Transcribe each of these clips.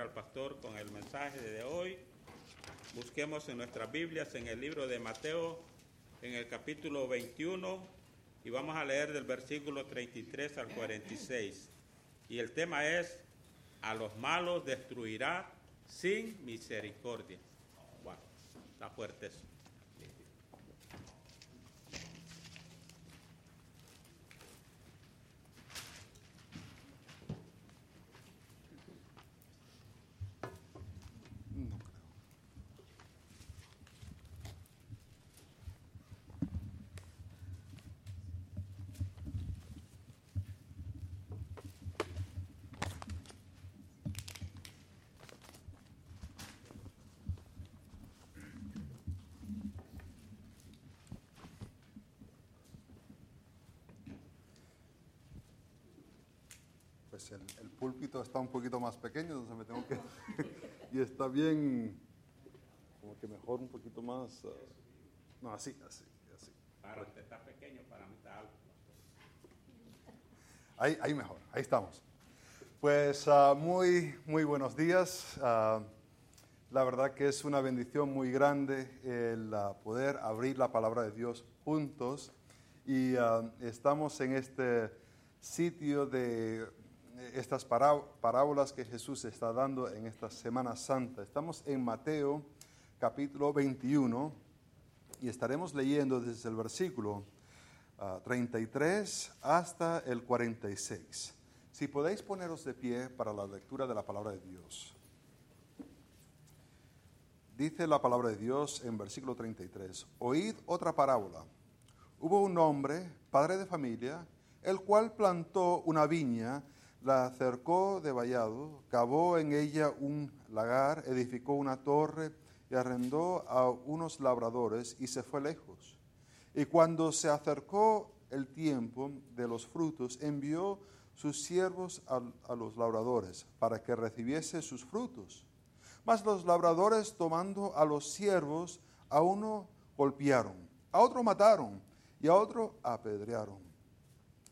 al pastor con el mensaje de hoy. Busquemos en nuestras Biblias en el libro de Mateo, en el capítulo 21, y vamos a leer del versículo 33 al 46. Y el tema es, a los malos destruirá sin misericordia. Wow, está fuerte eso. Pues el, el, púlpito está un poquito más pequeño, entonces me tengo que... y está bien, como que mejor un poquito más... Uh, no, así, así, así. Para usted está pequeño, para mí está alto. Ahí, ahí mejor, ahí estamos. Pues uh, muy, muy buenos días. Uh, la verdad que es una bendición muy grande el poder abrir la palabra de Dios juntos. Y estamos en este sitio de estas parábolas que Jesús está dando en esta Semana Santa. Estamos en Mateo capítulo 21 y estaremos leyendo desde el versículo 33 hasta el 46. Si podéis poneros de pie para la lectura de la palabra de Dios. Dice la palabra de Dios en versículo 33, oíd otra parábola. Hubo un hombre, padre de familia, el cual plantó una viña la cercó de vallado, cavó en ella un lagar, edificó una torre y arrendó a unos labradores y se fue lejos. Y cuando se acercó el tiempo de los frutos, envió sus siervos a, a los labradores para que recibiese sus frutos. Mas los labradores, tomando a los siervos, a uno golpearon, a otro mataron y a otro apedrearon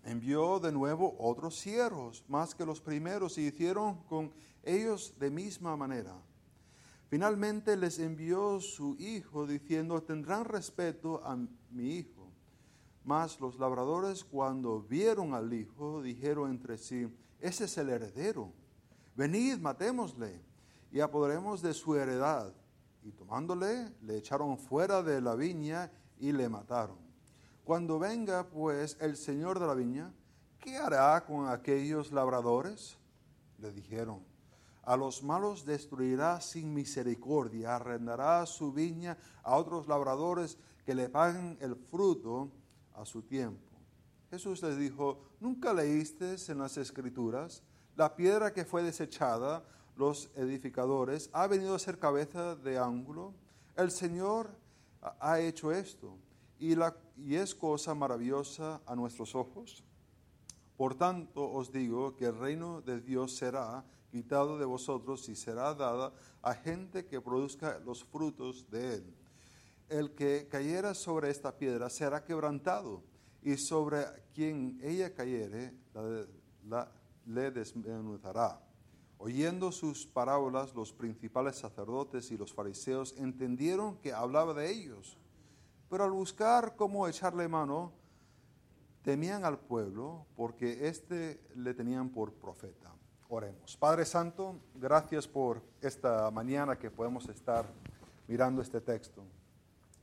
envió de nuevo otros siervos, más que los primeros, y hicieron con ellos de misma manera. Finalmente les envió su hijo, diciendo, tendrán respeto a mi hijo. Mas los labradores, cuando vieron al hijo, dijeron entre sí, ese es el heredero. Venid, matémosle y apoderemos de su heredad. Y tomándole, le echaron fuera de la viña y le mataron. Cuando venga pues el señor de la viña, ¿qué hará con aquellos labradores? Le dijeron, a los malos destruirá sin misericordia, arrendará su viña a otros labradores que le paguen el fruto a su tiempo. Jesús les dijo, ¿nunca leíste en las escrituras? La piedra que fue desechada, los edificadores, ha venido a ser cabeza de ángulo. El Señor ha hecho esto y, la, y es cosa maravillosa a nuestros ojos. Por tanto os digo que el reino de Dios será quitado de vosotros y será dada a gente que produzca los frutos de él. El que cayera sobre esta piedra será quebrantado, y sobre quien ella cayere la, le desmenuzará. Oyendo sus parábolas, los principales sacerdotes y los fariseos entendieron que hablaba de ellos pero al buscar cómo echarle mano, temían al pueblo porque éste le tenían por profeta. Oremos. Padre Santo, gracias por esta mañana que podemos estar mirando este texto.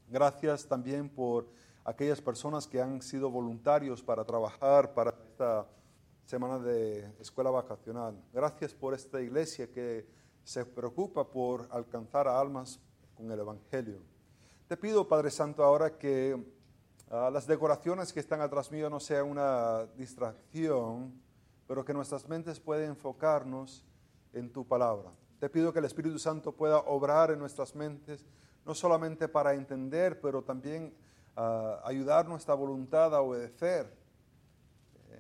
Gracias también por aquellas personas que han sido voluntarios para trabajar para esta semana de escuela vacacional. Gracias por esta iglesia que se preocupa por alcanzar a almas con el Evangelio. Te pido, Padre Santo, ahora que uh, las decoraciones que están atrás mío no sean una distracción, pero que nuestras mentes puedan enfocarnos en tu palabra. Te pido que el Espíritu Santo pueda obrar en nuestras mentes, no solamente para entender, pero también uh, ayudar nuestra voluntad a obedecer.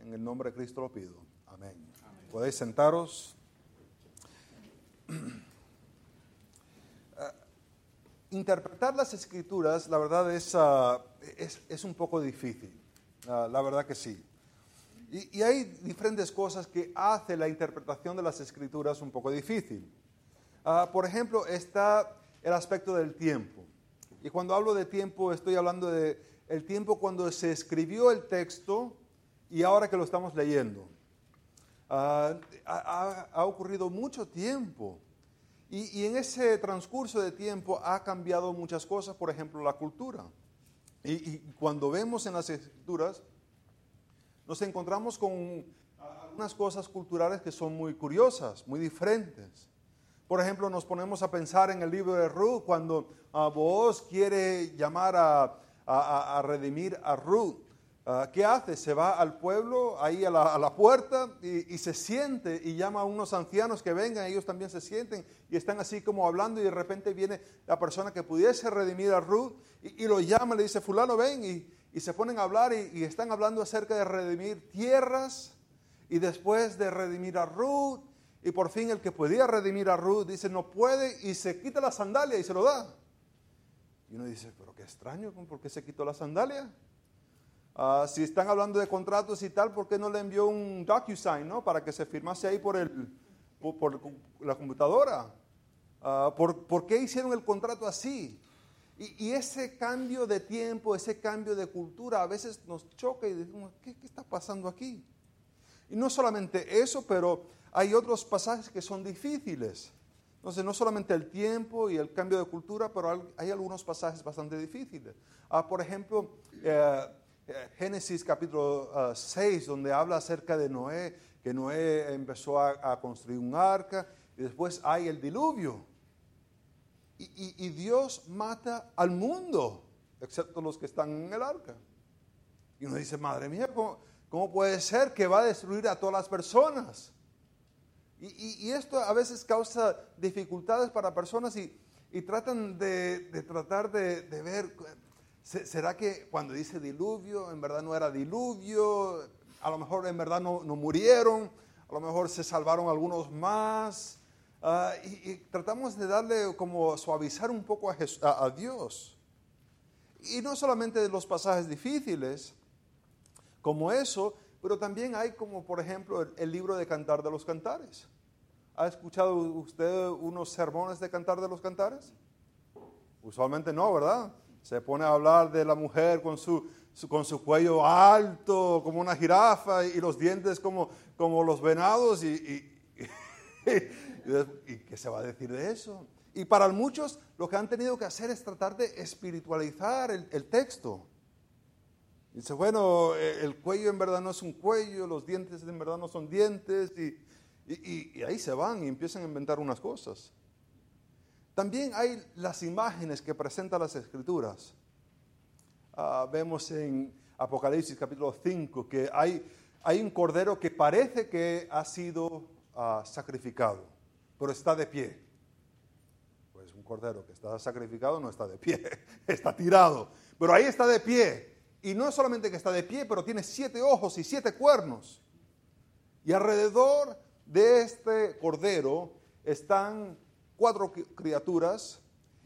En el nombre de Cristo lo pido. Amén. Amén. Podéis sentaros. interpretar las escrituras, la verdad, es, uh, es, un poco difícil. Uh, la verdad que sí. Y, hay diferentes cosas que hace la interpretación de las escrituras un poco difícil. Ah, por ejemplo, está el aspecto del tiempo. Y cuando hablo de tiempo, estoy hablando de el tiempo cuando se escribió el texto y ahora que lo estamos leyendo. Ah, ha, ocurrido mucho tiempo. Y, en ese transcurso de tiempo ha cambiado muchas cosas, por ejemplo, la cultura. Y, cuando vemos en las escrituras, nos encontramos con algunas cosas culturales que son muy curiosas, muy diferentes. Por ejemplo, nos ponemos a pensar en el libro de Ruth, cuando uh, quiere llamar a, redimir a Ruth. Ah, ¿Qué hace? Se va al pueblo, ahí a la, puerta, y, se siente y llama a unos ancianos que vengan, ellos también se sienten y están así como hablando y de repente viene la persona que pudiese redimir a Ruth y, lo llama, le dice, fulano, ven, y, se ponen a hablar y están hablando acerca de redimir tierras y después de redimir a Ruth y por fin el que podía redimir a Ruth dice, no puede, y se quita la sandalia y se lo da. Y uno dice, pero qué extraño, ¿por qué se quitó la sandalia? Ah, si están hablando de contratos y tal, ¿por qué no le envió un DocuSign, ¿no? Para que se firmase ahí por, el, por, la computadora. Ah, ¿por, qué hicieron el contrato así? Y, ese cambio de tiempo, ese cambio de cultura, a veces nos choca y decimos, ¿qué, qué está pasando aquí? Y no solamente eso, pero hay otros pasajes que son difíciles. Entonces, no solamente el tiempo y el cambio de cultura, pero hay algunos pasajes bastante difíciles. Ah, por ejemplo, eh, Génesis capítulo 6, ah, donde habla acerca de Noé, que Noé empezó a, construir un arca, y después hay el diluvio. Y, Dios mata al mundo, excepto los que están en el arca. Y uno dice, madre mía, ¿cómo puede ser que va a destruir a todas las personas? Y, esto a veces causa dificultades para personas y, tratan de, tratar de, ver, ¿será que cuando dice diluvio, en verdad no era diluvio? A lo mejor en verdad no, murieron, a lo mejor se salvaron algunos más. Ah, y, tratamos de darle como suavizar un poco a, Dios. Y no solamente los pasajes difíciles, como eso, pero también hay como, por ejemplo, el, libro de Cantar de los Cantares. ¿Ha escuchado usted unos sermones de Cantar de los Cantares? Usualmente no, ¿verdad? Se pone a hablar de la mujer con su, con su cuello alto, como una jirafa, y, los dientes como, como los venados, y, y, ¿qué se va a decir de eso? Y para muchos lo que han tenido que hacer es tratar de espiritualizar el, texto. Dice, bueno, eh, el cuello en verdad no es un cuello, los dientes en verdad no son dientes, y, ahí se van y empiezan a inventar unas cosas. También hay las imágenes que presentan las escrituras. Ah, vemos en Apocalipsis capítulo 5 que hay, un cordero que parece que ha sido ah, sacrificado, pero está de pie. Pues un cordero que está sacrificado no está de pie, está tirado, pero ahí está de pie. Y no solamente que está de pie, pero tiene siete ojos y siete cuernos. Y alrededor de este cordero están cuatro criaturas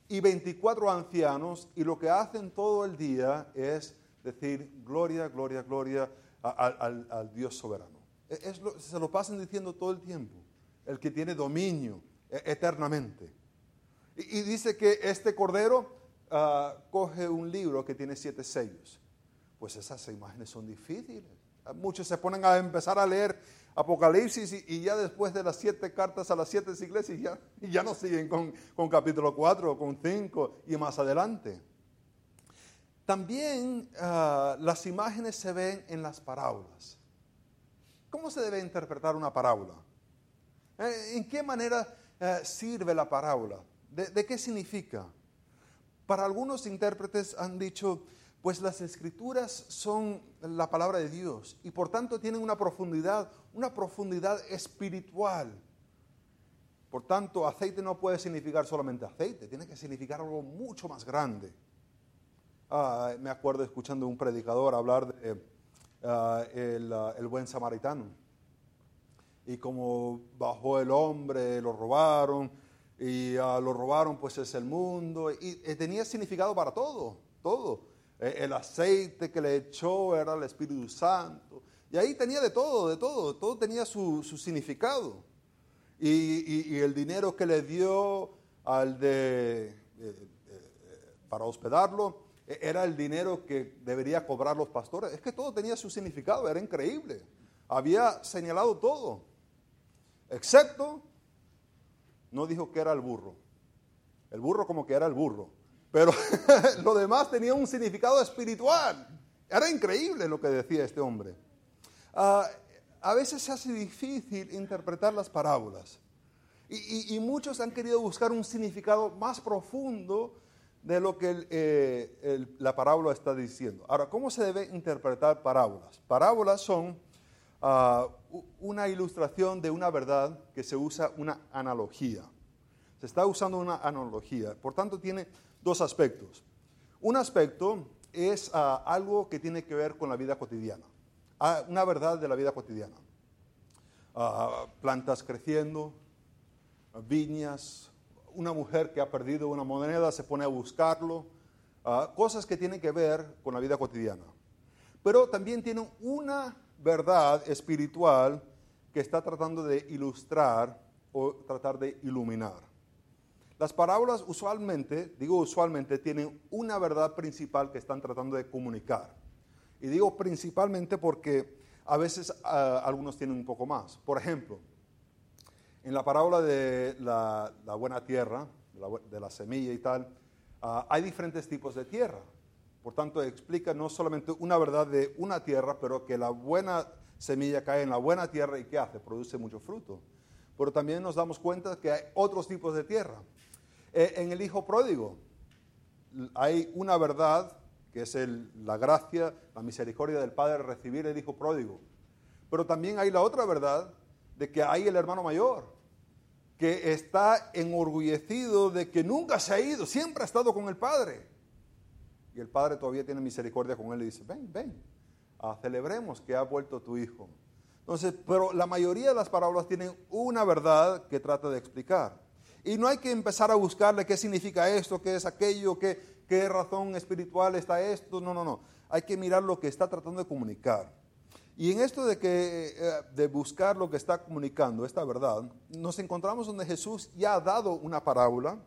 y 24 ancianos y lo que hacen todo el día es decir gloria, gloria, gloria al, Dios soberano. E, se lo pasan diciendo todo el tiempo, el que tiene dominio e, eternamente. Y, dice que este cordero ah, coge un libro que tiene siete sellos pues esas imágenes son difíciles. Muchos se ponen a empezar a leer Apocalipsis y, ya después de las siete cartas a las siete iglesias ya, ya no siguen con, capítulo 4, con 5 y más adelante. También ah, las imágenes se ven en las parábolas. ¿Cómo se debe interpretar una parábola? Eh, ¿En qué manera eh, sirve la parábola? ¿De qué significa? Para algunos intérpretes han dicho, pues las escrituras son la palabra de Dios y por tanto tienen una profundidad, una profundidad espiritual. Por tanto, aceite no puede significar solamente aceite, tiene que significar algo mucho más grande. Ah, me acuerdo escuchando un predicador hablar de ah, ah, el, buen samaritano y como bajó el hombre, lo robaron y lo robaron, pues es el mundo y tenía significado para todo, todo eh, el aceite que le echó era el Espíritu Santo. Y ahí tenía de todo, de todo, todo tenía su, significado. y, el dinero que le dio al de, eh, eh, para hospedarlo era el dinero que debería cobrar los pastores. Es que todo tenía su significado, era increíble. Había señalado todo, excepto no dijo que era el burro. El burro como que era el burro. Pero lo demás tenía un significado espiritual. Era increíble lo que decía este hombre. Ah, a veces se hace difícil interpretar las parábolas. Y, muchos han querido buscar un significado más profundo de lo que eh, la parábola está diciendo. Ahora, ¿cómo se debe interpretar parábolas? Parábolas son ah, una ilustración de una verdad que se usa una analogía. Se está usando una analogía. Por tanto, tiene dos aspectos. Un aspecto es ah, algo que tiene que ver con la vida cotidiana. Ah, una verdad de la vida cotidiana. Ah, plantas creciendo, viñas, una mujer que ha perdido una moneda se pone a buscarlo, cosas que tienen que ver con la vida cotidiana. Pero también tiene una verdad espiritual que está tratando de ilustrar o tratar de iluminar. Las parábolas usualmente, digo usualmente, tienen una verdad principal que están tratando de comunicar. Y digo principalmente porque a veces ah, algunos tienen un poco más. Por ejemplo, en la parábola de la, buena tierra, de la, semilla y tal, ah, hay diferentes tipos de tierra. Por tanto, explica no solamente una verdad de una tierra, pero que la buena semilla cae en la buena tierra y ¿qué hace? Produce mucho fruto. Pero también nos damos cuenta que hay otros tipos de tierra. Eh, en el Hijo Pródigo hay una verdad que es la gracia, la misericordia del Padre recibir el Hijo Pródigo. Pero también hay la otra verdad de que hay el hermano mayor, que está enorgullecido de que nunca se ha ido, siempre ha estado con el Padre. Y el Padre todavía tiene misericordia con él y dice, ven, ven, ah, celebremos que ha vuelto tu Hijo. Entonces, pero la mayoría de las parábolas tienen una verdad que trata de explicar. Y no hay que empezar a buscarle qué significa esto, qué es aquello, qué, qué razón espiritual está esto. No, no, no. Hay que mirar lo que está tratando de comunicar. Y en esto de, que, eh, de buscar lo que está comunicando, esta verdad, nos encontramos donde Jesús ya ha dado una parábola,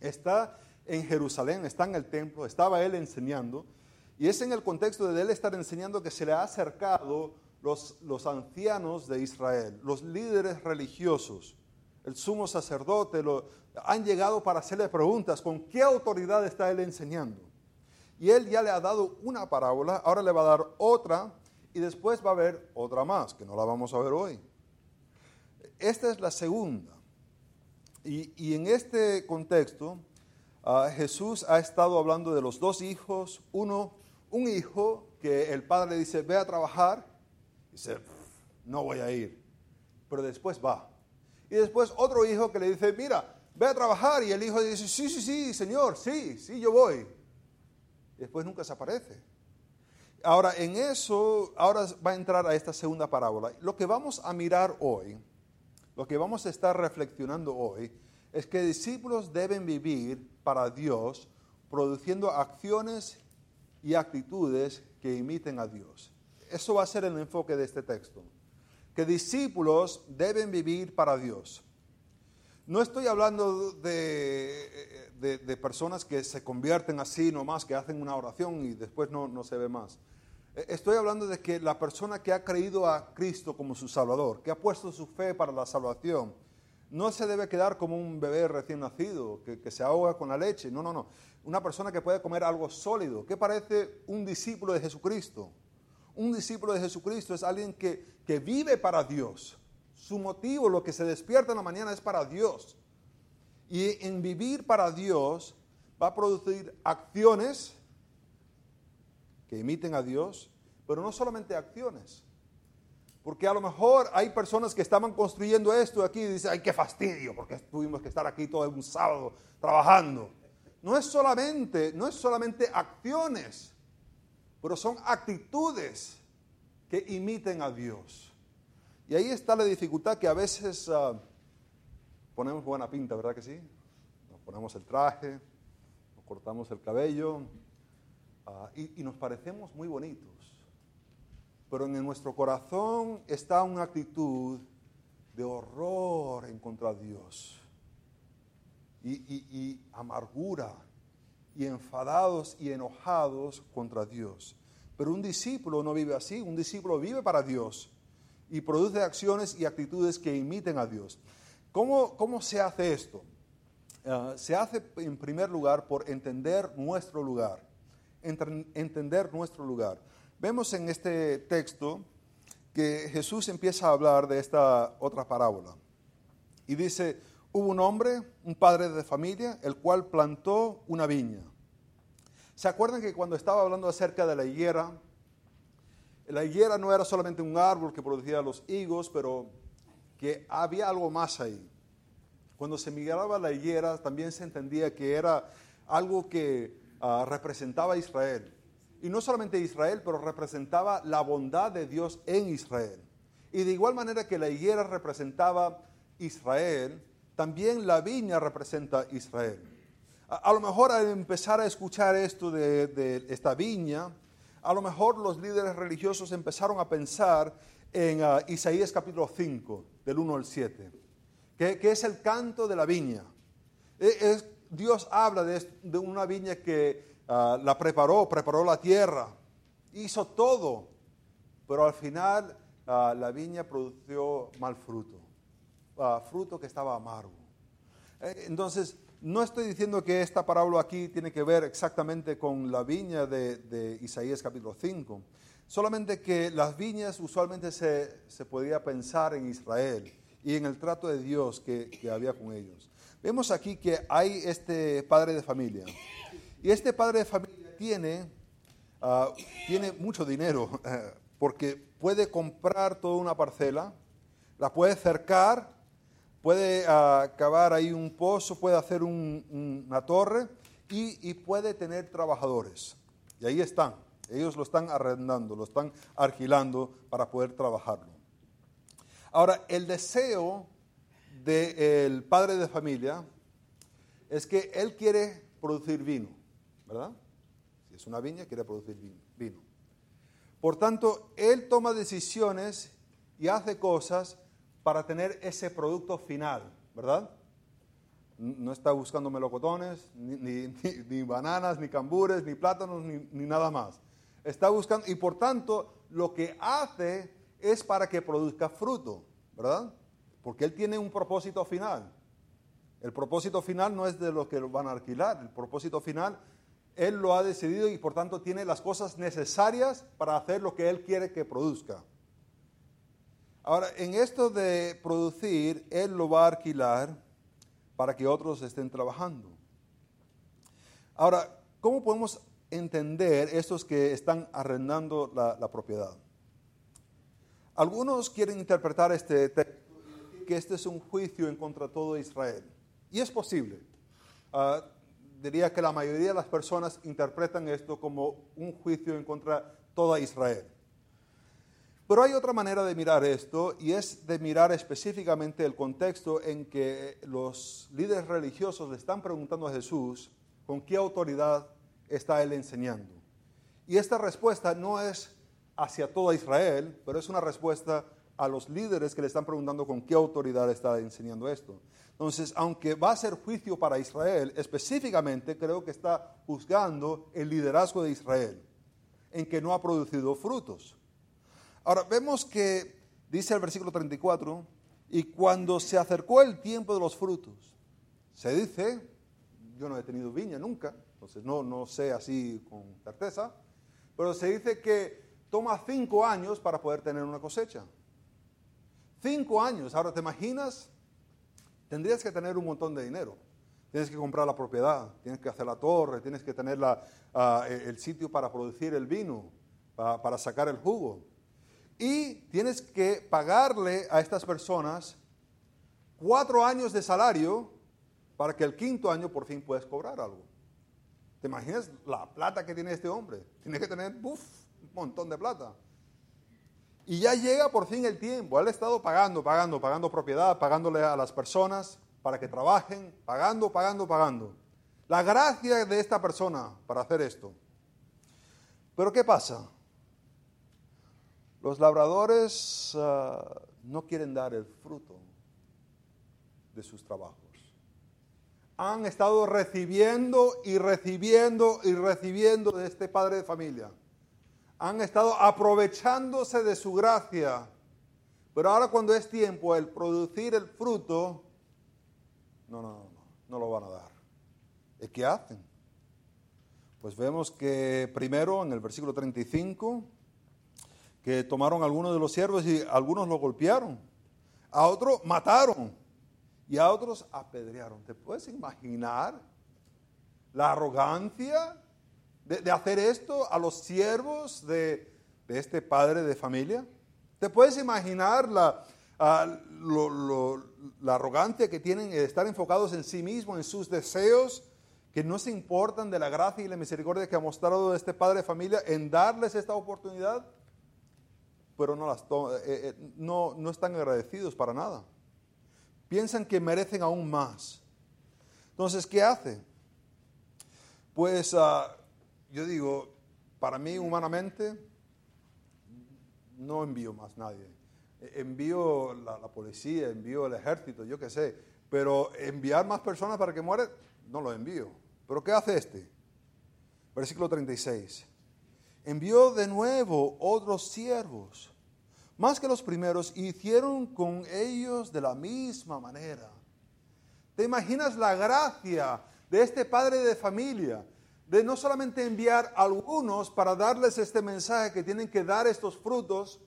está en Jerusalén, está en el templo, estaba él enseñando, y es en el contexto de él estar enseñando que se le ha acercado los, los ancianos de Israel, los líderes religiosos, el sumo sacerdote, lo, han llegado para hacerle preguntas, ¿con qué autoridad está él enseñando? Y él ya le ha dado una parábola, ahora le va a dar otra y después va a haber otra más, que no la vamos a ver hoy. Esta es la segunda. Y, en este contexto, ah, Jesús ha estado hablando de los dos hijos. Uno, un hijo que el padre le dice, ve a trabajar. Y dice, no voy a ir. Pero después va. Y después otro hijo que le dice, mira, ve a trabajar. Y el hijo dice, sí, sí, sí, señor, sí, sí, yo voy. Y después nunca se aparece. Ahora, en eso, ahora va a entrar a esta segunda parábola. Lo que vamos a mirar hoy, lo que vamos a estar reflexionando hoy, es que discípulos deben vivir para Dios produciendo acciones y actitudes que imiten a Dios. Eso va a ser el enfoque de este texto que discípulos deben vivir para Dios. No estoy hablando de, de, personas que se convierten así nomás, que hacen una oración y después no, no se ve más. E, estoy hablando de que la persona que ha creído a Cristo como su Salvador, que ha puesto su fe para la salvación, no se debe quedar como un bebé recién nacido, que, que, se ahoga con la leche. No, no, no. Una persona que puede comer algo sólido. ¿Qué parece un discípulo de Jesucristo? Un discípulo de Jesucristo es alguien que, vive para Dios. Su motivo, lo que se despierta en la mañana es para Dios. Y en vivir para Dios va a producir acciones que imiten a Dios, pero no solamente acciones. Porque a lo mejor hay personas que estaban construyendo esto aquí y dicen, ay, qué fastidio, porque tuvimos que estar aquí todo un sábado trabajando. No es solamente, no es solamente acciones, pero son actitudes que imiten a Dios. Y ahí está la dificultad que a veces ah, ponemos buena pinta, ¿verdad que sí? Nos ponemos el traje, nos cortamos el cabello ah, y, nos parecemos muy bonitos. Pero en nuestro corazón está una actitud de horror en contra de Dios y amargura y enfadados y enojados contra Dios. Pero un discípulo no vive así, un discípulo vive para Dios y produce acciones y actitudes que imiten a Dios. ¿Cómo, cómo se hace esto? Ah, se hace en primer lugar por entender nuestro lugar, entender nuestro lugar. Vemos en este texto que Jesús empieza a hablar de esta otra parábola y dice, hubo un hombre, un padre de familia, el cual plantó una viña. ¿Se acuerdan que cuando estaba hablando acerca de la higuera, la higuera no era solamente un árbol que producía los higos, pero que había algo más ahí. Cuando se miraba la higuera también se entendía que era algo que ah, representaba a Israel. Y no solamente Israel, pero representaba la bondad de Dios en Israel. Y de igual manera que la higuera representaba Israel, también la viña representa Israel. A, lo mejor al empezar a escuchar esto de esta viña, a lo mejor los líderes religiosos empezaron a pensar en ah, Isaías capítulo 5, del 1 al 7, que, es el canto de la viña. E, Dios habla de, una viña que ah, la preparó, preparó la tierra, hizo todo, pero al final ah, la viña produjo mal fruto, fruto que estaba amargo. E, entonces, no estoy diciendo que esta parábola aquí tiene que ver exactamente con la viña de, Isaías capítulo 5, solamente que las viñas usualmente se, se, podía pensar en Israel y en el trato de Dios que, había con ellos. Vemos aquí que hay este padre de familia y este padre de familia tiene, ah, tiene mucho dinero porque puede comprar toda una parcela, la puede cercar, puede uh, cavar ahí un pozo, puede hacer una torre y, puede tener trabajadores. Y ahí están. Ellos lo están arrendando, lo están alquilando para poder trabajarlo. Ahora, el deseo del padre de familia es que él quiere producir vino, ¿verdad? Si es una viña, quiere producir vino. Por tanto, él toma decisiones y hace cosas para tener ese producto final, ¿verdad? No está buscando melocotones, ni, bananas, ni cambures, ni plátanos, ni, ni nada más. Está buscando, y por tanto, lo que hace es para que produzca fruto, ¿verdad? Porque él tiene un propósito final. El propósito final no es de lo que lo van a alquilar, el propósito final él lo ha decidido y por tanto tiene las cosas necesarias para hacer lo que él quiere que produzca. Ahora, en esto de producir, Él lo va a alquilar para que otros estén trabajando. Ahora, ¿cómo podemos entender estos que están arrendando la, propiedad? Algunos quieren interpretar este texto que este es un juicio en contra de todo Israel. Y es posible. Ah, diría que la mayoría de las personas interpretan esto como un juicio en contra de toda Israel. Pero hay otra manera de mirar esto y es de mirar específicamente el contexto en que los líderes religiosos le están preguntando a Jesús con qué autoridad está él enseñando. Y esta respuesta no es hacia toda Israel, pero es una respuesta a los líderes que le están preguntando con qué autoridad está enseñando esto. Entonces, aunque va a ser juicio para Israel, específicamente creo que está juzgando el liderazgo de Israel, en que no ha producido frutos. Ahora, vemos que dice el versículo 34, y cuando se acercó el tiempo de los frutos, se dice, yo no he tenido viña nunca, entonces no, no sé así con certeza, pero se dice que toma cinco años para poder tener una cosecha. Cinco años, ahora te imaginas, tendrías que tener un montón de dinero. Tienes que comprar la propiedad, tienes que hacer la torre, tienes que tener ah, el sitio para producir el vino, para sacar el jugo. Y tienes que pagarle a estas personas cuatro años de salario para que el quinto año por fin puedas cobrar algo. ¿Te imaginas la plata que tiene este hombre? Tiene que tener un montón de plata. Y ya llega por fin el tiempo. Él ha estado pagando, pagando, pagando propiedad, pagándole a las personas para que trabajen, pagando, pagando, pagando. La gracia de esta persona para hacer esto. Pero ¿qué pasa? Los labradores ah, no quieren dar el fruto de sus trabajos. Han estado recibiendo y recibiendo y recibiendo de este padre de familia. Han estado aprovechándose de su gracia. Pero ahora cuando es tiempo el producir el fruto, no, no, no, no, no lo van a dar. ¿Y qué hacen? Pues vemos que primero en el versículo 35, que tomaron algunos de los siervos y algunos lo golpearon, a otros mataron y a otros apedrearon. ¿Te puedes imaginar la arrogancia de, hacer esto a los siervos de, este padre de familia? ¿Te puedes imaginar la, la arrogancia que tienen de estar enfocados en sí mismos, en sus deseos? que no se importan de la gracia y la misericordia que ha mostrado este padre de familia en darles esta oportunidad, pero no, las eh, eh, no, no están agradecidos para nada. Piensan que merecen aún más. Entonces, ¿qué hacen? Pues ah, yo digo, para mí humanamente, no envío más nadie. Envío la, la policía, envío el ejército, yo qué sé, pero enviar más personas para que mueran, no lo envío. Pero ¿qué hace este? Versículo 36. Envió de nuevo otros siervos, más que los primeros, y hicieron con ellos de la misma manera. ¿Te imaginas la gracia de este padre de familia? De no solamente enviar algunos para darles este mensaje que tienen que dar estos frutos,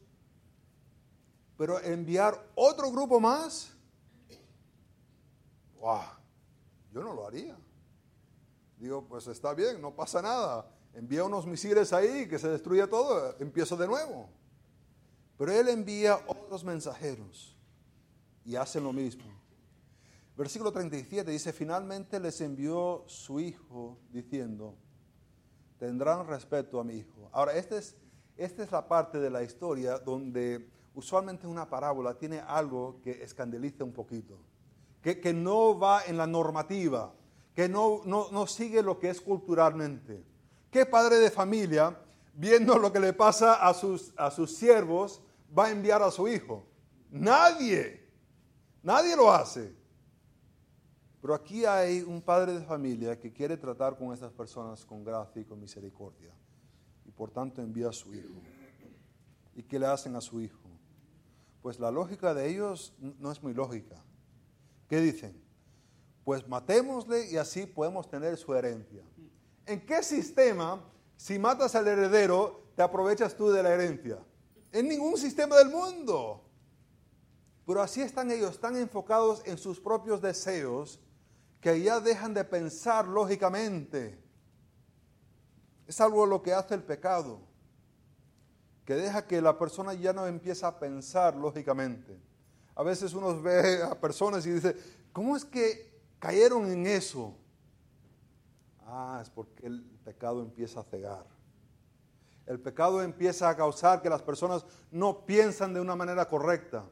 pero enviar otro grupo más. ¡Wow! Yo no lo haría. Digo, pues está bien, no pasa nada. Envía unos misiles ahí, que se destruya todo, empiezo de nuevo. Pero él envía otros mensajeros y hacen lo mismo. Versículo 37 dice, finalmente les envió su hijo diciendo, tendrán respeto a mi hijo. Ahora, esta es, esta es la parte de la historia donde usualmente una parábola tiene algo que escandaliza un poquito, que, que no va en la normativa que no, no, sigue lo que es culturalmente. ¿Qué padre de familia, viendo lo que le pasa a sus, a sus siervos, va a enviar a su hijo? Nadie. Nadie lo hace. Pero aquí hay un padre de familia que quiere tratar con estas personas con gracia y con misericordia. Y por tanto envía a su hijo. ¿Y qué le hacen a su hijo? Pues la lógica de ellos no es muy lógica. ¿Qué dicen? pues matémosle y así podemos tener su herencia. ¿En qué sistema, si matas al heredero, te aprovechas tú de la herencia? En ningún sistema del mundo. Pero así están ellos, tan enfocados en sus propios deseos, que ya dejan de pensar lógicamente. Es algo lo que hace el pecado, que deja que la persona ya no empieza a pensar lógicamente. A veces uno ve a personas y dice, ¿cómo es que cayeron en eso. Ah, es porque el pecado empieza a cegar. El pecado empieza a causar que las personas no piensan de una manera correcta,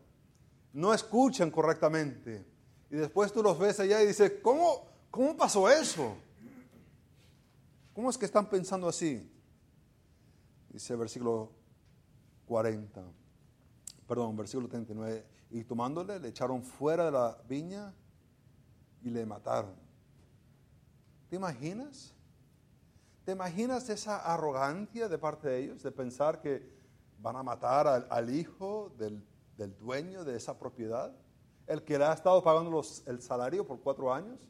no escuchan correctamente. Y después tú los ves allá y dices, ¿cómo, cómo pasó eso? ¿Cómo es que están pensando así? Dice versículo 40, perdón, versículo 39. Y tomándole, le echaron fuera de la viña y le mataron. ¿Te imaginas? ¿Te imaginas esa arrogancia de parte de ellos de pensar que van a matar al, hijo del, dueño de esa propiedad? El que le ha estado pagando el salario por cuatro años,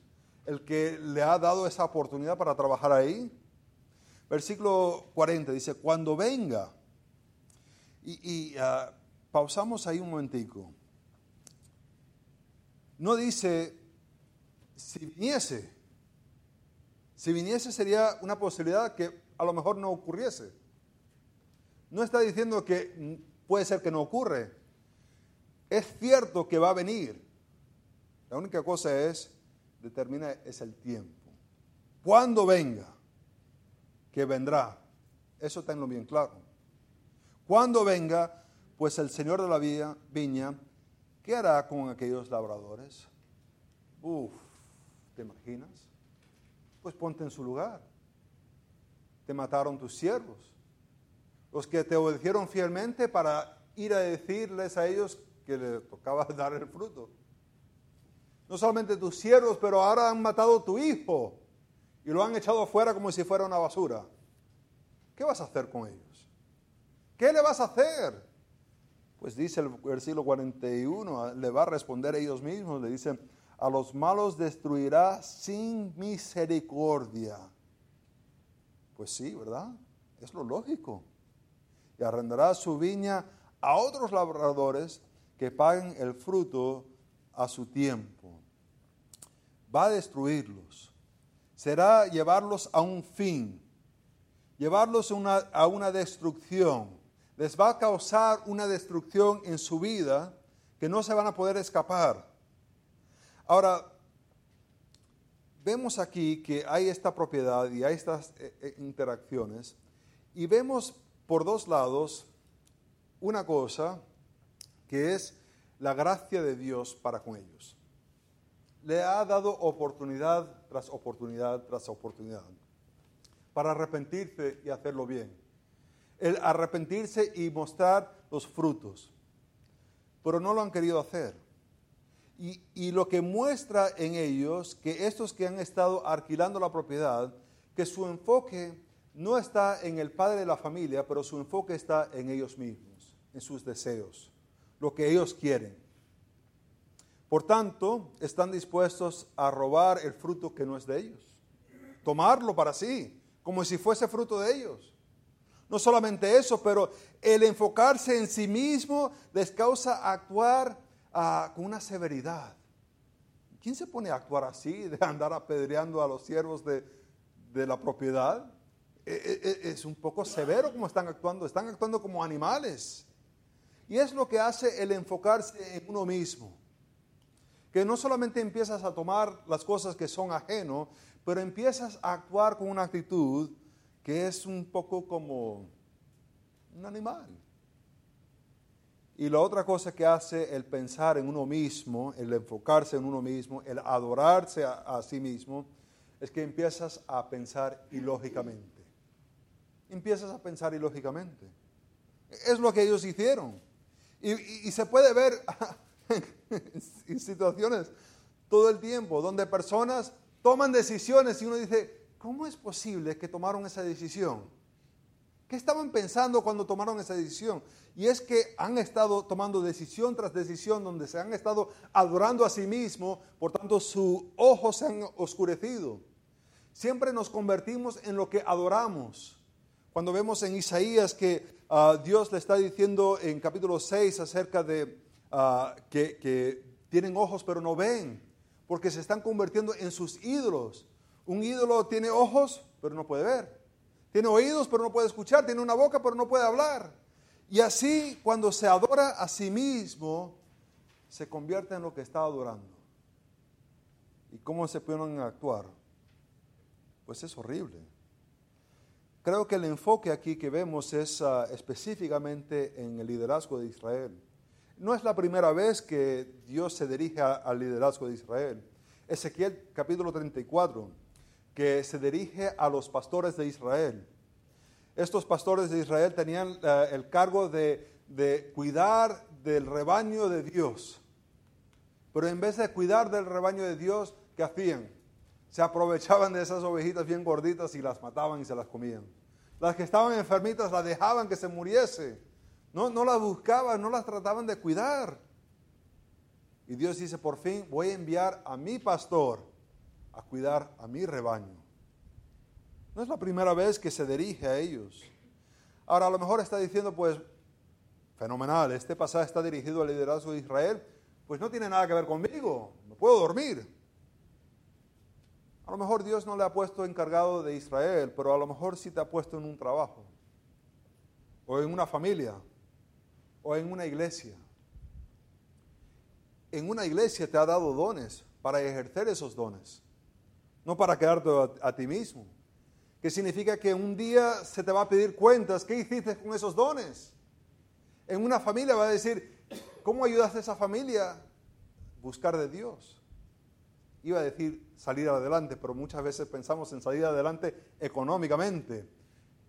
el que le ha dado esa oportunidad para trabajar ahí. Versículo 40 dice, cuando venga, y, ah, pausamos ahí un momentico, no dice si viniese, si viniese sería una posibilidad que a lo mejor no ocurriese. No está diciendo que puede ser que no ocurre. Es cierto que va a venir. La única cosa es, determina, es el tiempo. Cuando venga, que vendrá. Eso tenlo bien claro. Cuando venga, pues el Señor de la viña, ¿qué hará con aquellos labradores? Uf, ¿Te imaginas? Pues ponte en su lugar. Te mataron tus siervos. Los que te obedecieron fielmente para ir a decirles a ellos que le tocaba dar el fruto. no solamente tus siervos, pero ahora han matado a tu hijo y lo han echado afuera como si fuera una basura. ¿Qué vas a hacer con ellos? ¿Qué le vas a hacer? Pues dice el versículo 41, le va a responder ellos mismos, le dicen, a los malos destruirá sin misericordia. Pues sí, ¿verdad? Es lo lógico. Y arrendará su viña a otros labradores que paguen el fruto a su tiempo. Va a destruirlos. Será llevarlos a un fin, llevarlos a una, destrucción. Les va a causar una destrucción en su vida que no se van a poder escapar. Ahora, vemos aquí que hay esta propiedad y hay estas eh, eh, interacciones y vemos por dos lados una cosa que es la gracia de Dios para con ellos. Le ha dado oportunidad tras oportunidad tras oportunidad para arrepentirse y hacerlo bien. El arrepentirse y mostrar los frutos. Pero no lo han querido hacer. Y, lo que muestra en ellos que estos que han estado alquilando la propiedad, que su enfoque no está en el padre de la familia, pero su enfoque está en ellos mismos, en sus deseos, lo que ellos quieren. Por tanto, están dispuestos a robar el fruto que no es de ellos, tomarlo para sí, como si fuese fruto de ellos. No solamente eso, pero el enfocarse en sí mismo les causa actuar uh, con una severidad. ¿Quién se pone a actuar así, de andar apedreando a los siervos de, de la propiedad? E, e, e, es un poco severo como están actuando, están actuando como animales. Y es lo que hace el enfocarse en uno mismo. Que no solamente empiezas a tomar las cosas que son ajeno, pero empiezas a actuar con una actitud que es un poco como un animal. Y la otra cosa que hace el pensar en uno mismo, el enfocarse en uno mismo, el adorarse a, a sí mismo, es que empiezas a pensar ilógicamente empiezas a pensar ilógicamente. Es lo que ellos hicieron. Y, se puede ver en situaciones todo el tiempo donde personas toman decisiones y uno dice, ¿cómo es posible que tomaron esa decisión? ¿Qué estaban pensando cuando tomaron esa decisión? Y es que han estado tomando decisión tras decisión donde se han estado adorando a sí mismos, por tanto sus ojos se han oscurecido. Siempre nos convertimos en lo que adoramos. Cuando vemos en Isaías que ah, Dios le está diciendo en capítulo 6 acerca de ah, que, que tienen ojos pero no ven, porque se están convirtiendo en sus ídolos. Un ídolo tiene ojos pero no puede ver. Tiene oídos pero no puede escuchar. Tiene una boca pero no puede hablar. Y así cuando se adora a sí mismo, se convierte en lo que está adorando. ¿Y cómo se pueden actuar? Pues es horrible. Creo que el enfoque aquí que vemos es ah, específicamente en el liderazgo de Israel. No es la primera vez que Dios se dirige al liderazgo de Israel. Ezequiel capítulo 34, que se dirige a los pastores de Israel. Estos pastores de Israel tenían ah, el cargo de, de cuidar del rebaño de Dios. Pero en vez de cuidar del rebaño de Dios, ¿qué hacían? se aprovechaban de esas ovejitas bien gorditas y las mataban y se las comían. Las que estaban enfermitas las dejaban que se muriese. No, no las buscaban, no las trataban de cuidar. Y Dios dice, por fin voy a enviar a mi pastor a cuidar a mi rebaño. No es la primera vez que se dirige a ellos. Ahora, a lo mejor está diciendo, pues, fenomenal, este pasaje está dirigido al liderazgo de Israel, pues no tiene nada que ver conmigo, no puedo dormir. A lo mejor Dios no le ha puesto encargado de Israel, pero a lo mejor sí te ha puesto en un trabajo, o en una familia, o en una iglesia. En una iglesia te ha dado dones para ejercer esos dones, no para quedarte a, a ti mismo. ¿Qué significa que un día se te va a pedir cuentas, ¿qué hiciste con esos dones? En una familia va a decir, ¿cómo ayudaste a esa familia? Buscar de Dios iba a decir salir adelante, pero muchas veces pensamos en salir adelante económicamente.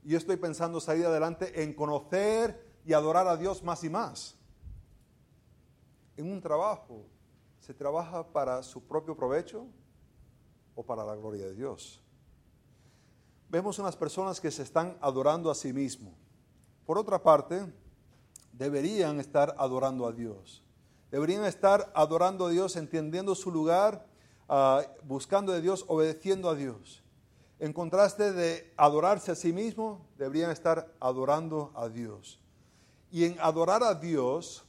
Yo estoy pensando salir adelante en conocer y adorar a Dios más y más. En un trabajo, ¿Se trabaja para su propio provecho o para la gloria de Dios? Vemos unas personas que se están adorando a sí mismos. Por otra parte, deberían estar adorando a Dios. Deberían estar adorando a Dios, entendiendo su lugar, uh, buscando de Dios, obedeciendo a Dios. En contraste de adorarse a sí mismo, deberían estar adorando a Dios. Y en adorar a Dios,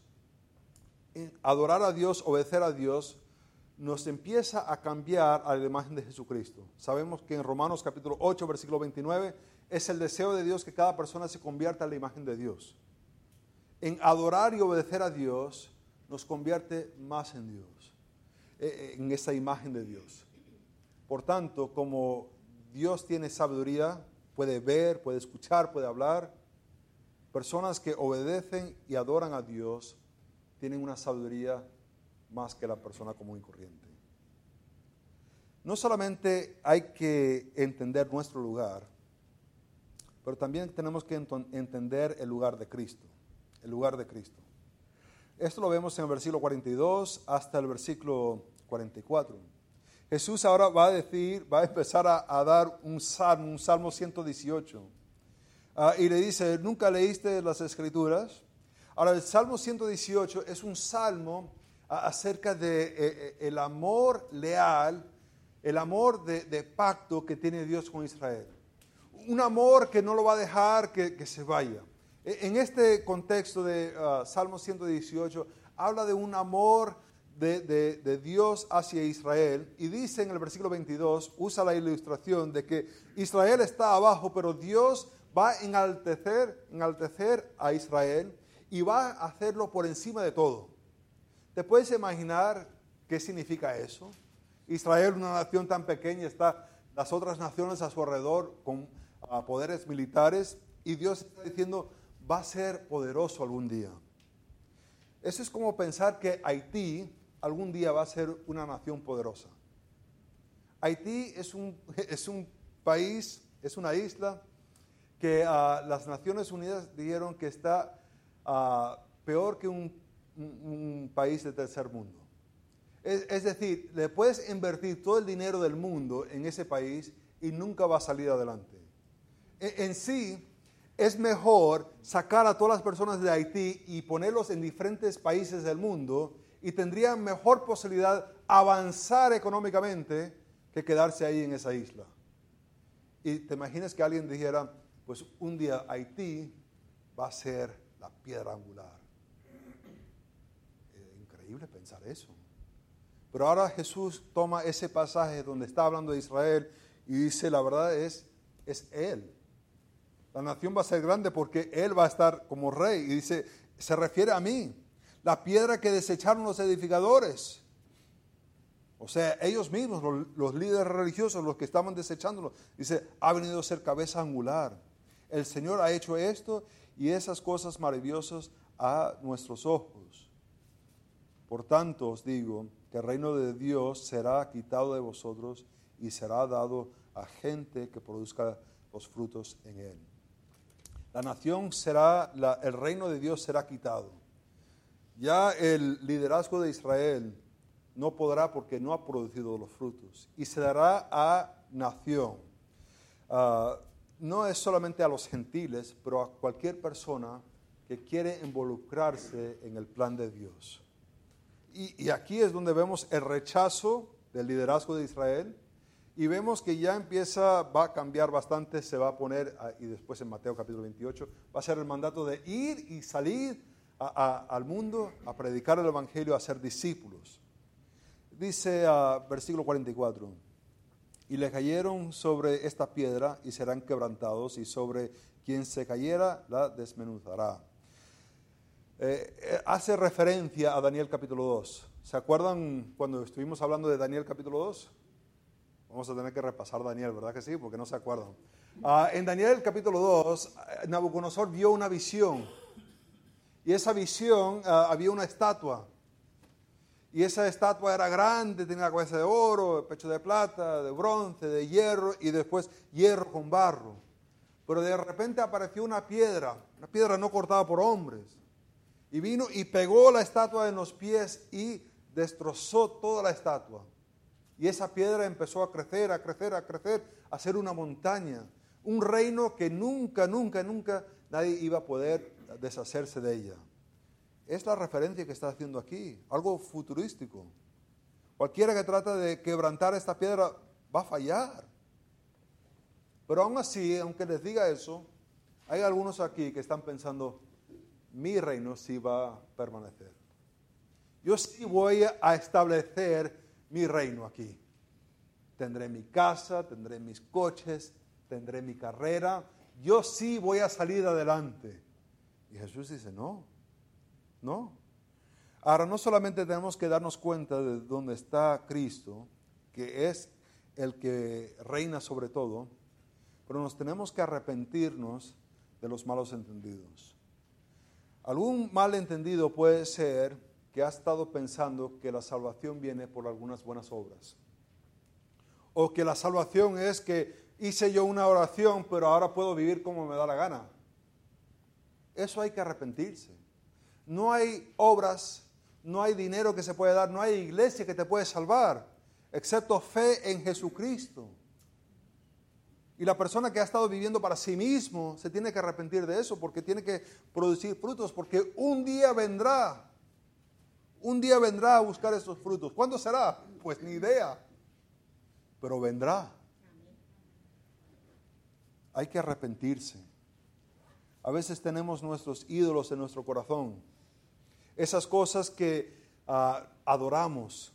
en adorar a Dios, obedecer a Dios, nos empieza a cambiar a la imagen de Jesucristo. Sabemos que en Romanos capítulo 8, versículo 29, es el deseo de Dios que cada persona se convierta a la imagen de Dios. En adorar y obedecer a Dios nos convierte más en Dios, eh, eh, en esa imagen de Dios. Por tanto, como Dios tiene sabiduría, puede ver, puede escuchar, puede hablar, personas que obedecen y adoran a Dios tienen una sabiduría más que la persona común y corriente. No solamente hay que entender nuestro lugar, pero también tenemos que entender el lugar de Cristo, el lugar de Cristo. Esto lo vemos en el versículo 42 hasta el versículo 44. Jesús ahora va a decir, va a empezar a, dar un salmo, un salmo 118. Ah, y le dice, ¿nunca leíste las escrituras? Ahora, el salmo 118 es un salmo acerca de eh, eh, el amor leal, el amor de, pacto que tiene Dios con Israel. Un amor que no lo va a dejar que, se vaya. E, en este contexto de uh, Salmo 118, habla de un amor de, de, Dios hacia Israel y dice en el versículo 22, usa la ilustración de que Israel está abajo, pero Dios va a enaltecer, enaltecer a Israel y va a hacerlo por encima de todo. ¿Te puedes imaginar qué significa eso? Israel, una nación tan pequeña, está las otras naciones a su alrededor con ah, poderes militares y Dios está diciendo, va a ser poderoso algún día. Eso es como pensar que Haití algún día va a ser una nación poderosa. Haití es un, es un país, es una isla que ah, las Naciones Unidas dijeron que está ah, peor que un un, país de tercer mundo. Es, decir, le puedes invertir todo el dinero del mundo en ese país y nunca va a salir adelante. En, en sí, es mejor sacar a todas las personas de Haití y ponerlos en diferentes países del mundo y tendrían mejor posibilidad avanzar económicamente que quedarse ahí en esa isla. Y te imaginas que alguien dijera, pues un día Haití va a ser la piedra angular pensar eso. Pero ahora Jesús toma ese pasaje donde está hablando de Israel y dice, la verdad es, es Él. La nación va a ser grande porque Él va a estar como rey. Y dice, se refiere a mí, la piedra que desecharon los edificadores. O sea, ellos mismos, los, líderes religiosos, los que estaban desechándolo, dice, ha venido a ser cabeza angular. El Señor ha hecho esto y esas cosas maravillosas a nuestros ojos. Por tanto os digo que el reino de Dios será quitado de vosotros y será dado a gente que produzca los frutos en él. La nación será, el reino de Dios será quitado. Ya el liderazgo de Israel no podrá porque no ha producido los frutos y se dará a nación. Ah, no es solamente a los gentiles, pero a cualquier persona que quiere involucrarse en el plan de Dios. Y, aquí es donde vemos el rechazo del liderazgo de Israel y vemos que ya empieza, va a cambiar bastante, se va a poner, y después en Mateo capítulo 28, va a ser el mandato de ir y salir al mundo a predicar el Evangelio, a ser discípulos. Dice uh, versículo 44, y le cayeron sobre esta piedra y serán quebrantados, y sobre quien se cayera la desmenuzará. Eh, eh, hace referencia a Daniel capítulo 2. ¿Se acuerdan cuando estuvimos hablando de Daniel capítulo 2? Vamos a tener que repasar Daniel, ¿verdad que sí? Porque no se acuerdan. Ah, en Daniel capítulo 2, eh, Nabucodonosor vio una visión. Y esa visión ah, había una estatua. Y esa estatua era grande, tenía la cabeza de oro, el pecho de plata, de bronce, de hierro y después hierro con barro. Pero de repente apareció una piedra, una piedra no cortada por hombres y vino y pegó la estatua en los pies y destrozó toda la estatua. Y esa piedra empezó a crecer, a crecer, a crecer, a ser una montaña. Un reino que nunca, nunca, nunca nadie iba a poder deshacerse de ella. Es la referencia que está haciendo aquí, algo futurístico. Cualquiera que trata de quebrantar esta piedra va a fallar. Pero aún así, aunque les diga eso, hay algunos aquí que están pensando, mi reino sí va a permanecer. Yo sí voy a establecer mi reino aquí. Tendré mi casa, tendré mis coches, tendré mi carrera. Yo sí voy a salir adelante. Y Jesús dice, no, no. Ahora, no solamente tenemos que darnos cuenta de dónde está Cristo, que es el que reina sobre todo, pero nos tenemos que arrepentirnos de los malos entendidos. Algún malentendido puede ser que ha estado pensando que la salvación viene por algunas buenas obras. O que la salvación es que hice yo una oración, pero ahora puedo vivir como me da la gana. Eso hay que arrepentirse. No hay obras, no hay dinero que se puede dar, no hay iglesia que te puede salvar, excepto fe en Jesucristo. Y la persona que ha estado viviendo para sí mismo se tiene que arrepentir de eso porque tiene que producir frutos, porque un día vendrá, un día vendrá a buscar esos frutos. ¿Cuándo será? Pues ni idea, pero vendrá. Hay que arrepentirse. A veces tenemos nuestros ídolos en nuestro corazón, esas cosas que ah, adoramos,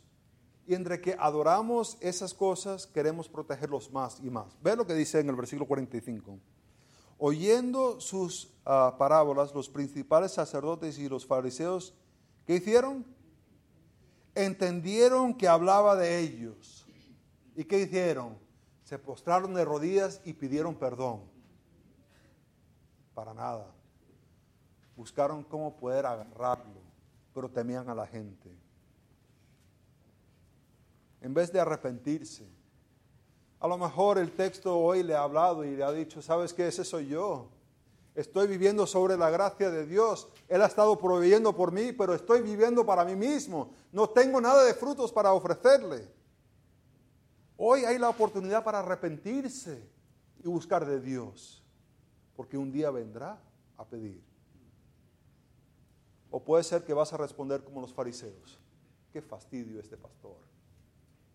y entre que adoramos esas cosas, queremos protegerlos más y más. Ve lo que dice en el versículo 45. Oyendo sus ah, parábolas, los principales sacerdotes y los fariseos, ¿qué hicieron? Entendieron que hablaba de ellos. ¿Y qué hicieron? Se postraron de rodillas y pidieron perdón. Para nada. Buscaron cómo poder agarrarlo, pero temían a la gente en vez de arrepentirse. A lo mejor el texto hoy le ha hablado y le ha dicho, ¿sabes qué? Ese soy yo. Estoy viviendo sobre la gracia de Dios. Él ha estado proveyendo por mí, pero estoy viviendo para mí mismo. No tengo nada de frutos para ofrecerle. Hoy hay la oportunidad para arrepentirse y buscar de Dios, porque un día vendrá a pedir. O puede ser que vas a responder como los fariseos. Qué fastidio este pastor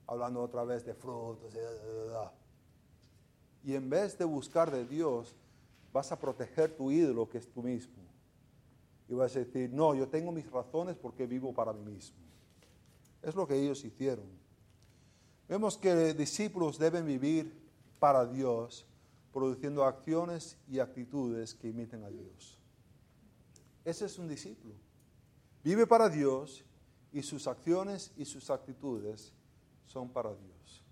hablando otra vez de frutos. Y en vez de buscar de Dios, vas a proteger tu ídolo que es tú mismo. Y vas a decir, no, yo tengo mis razones porque vivo para mí mismo. Es lo que ellos hicieron. Vemos que discípulos deben vivir para Dios, produciendo acciones y actitudes que imiten a Dios. Ese es un discípulo. Vive para Dios y sus acciones y sus actitudes son para Dios.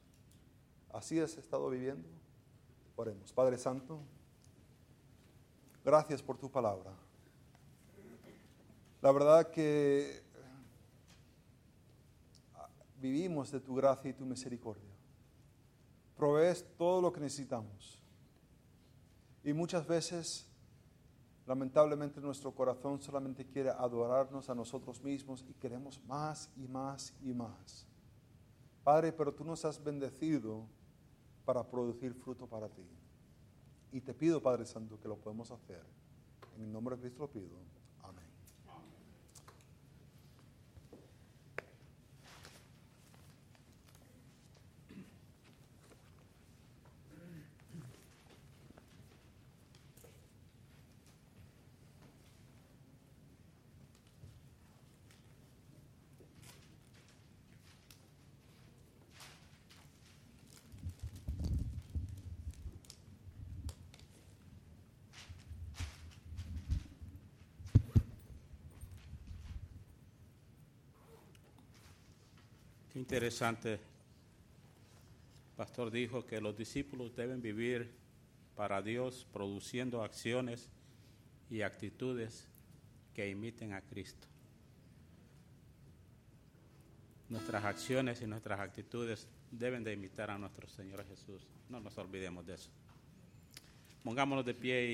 ¿Así has estado viviendo? Oremos. Padre Santo, gracias por tu palabra. La verdad que vivimos de tu gracia y tu misericordia. Provees todo lo que necesitamos. Y muchas veces, lamentablemente, nuestro corazón solamente quiere adorarnos a nosotros mismos y queremos más y más y más. Padre, pero tú nos has bendecido para producir fruto para ti. Y te pido, Padre Santo, que lo podemos hacer. En el nombre de Cristo lo pido. Interesante. pastor dijo que los discípulos deben vivir para Dios produciendo acciones y actitudes que imiten a Cristo. Nuestras acciones y nuestras actitudes deben de imitar a nuestro Señor Jesús. No nos olvidemos de eso. Pongámonos de pie y